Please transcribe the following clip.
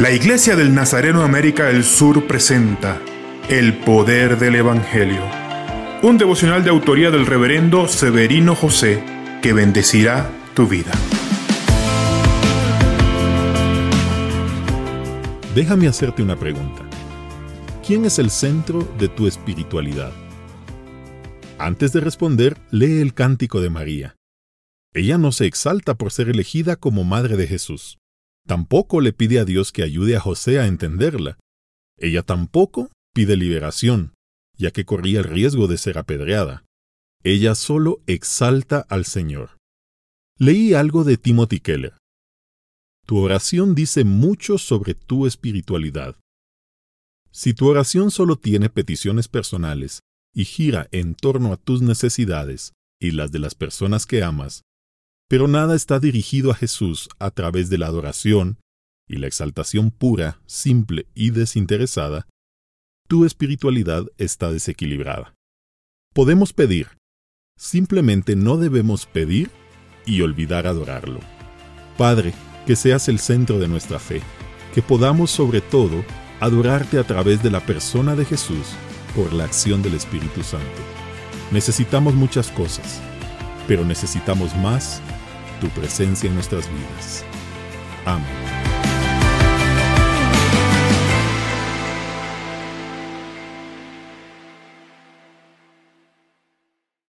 La Iglesia del Nazareno América del Sur presenta El Poder del Evangelio, un devocional de autoría del reverendo Severino José que bendecirá tu vida. Déjame hacerte una pregunta. ¿Quién es el centro de tu espiritualidad? Antes de responder, lee el cántico de María. Ella no se exalta por ser elegida como madre de Jesús. Tampoco le pide a Dios que ayude a José a entenderla. Ella tampoco pide liberación, ya que corría el riesgo de ser apedreada. Ella solo exalta al Señor. Leí algo de Timothy Keller. Tu oración dice mucho sobre tu espiritualidad. Si tu oración solo tiene peticiones personales y gira en torno a tus necesidades y las de las personas que amas, pero nada está dirigido a Jesús a través de la adoración y la exaltación pura, simple y desinteresada, tu espiritualidad está desequilibrada. Podemos pedir, simplemente no debemos pedir y olvidar adorarlo. Padre, que seas el centro de nuestra fe, que podamos sobre todo adorarte a través de la persona de Jesús por la acción del Espíritu Santo. Necesitamos muchas cosas, pero necesitamos más tu presencia en nuestras vidas. Amén.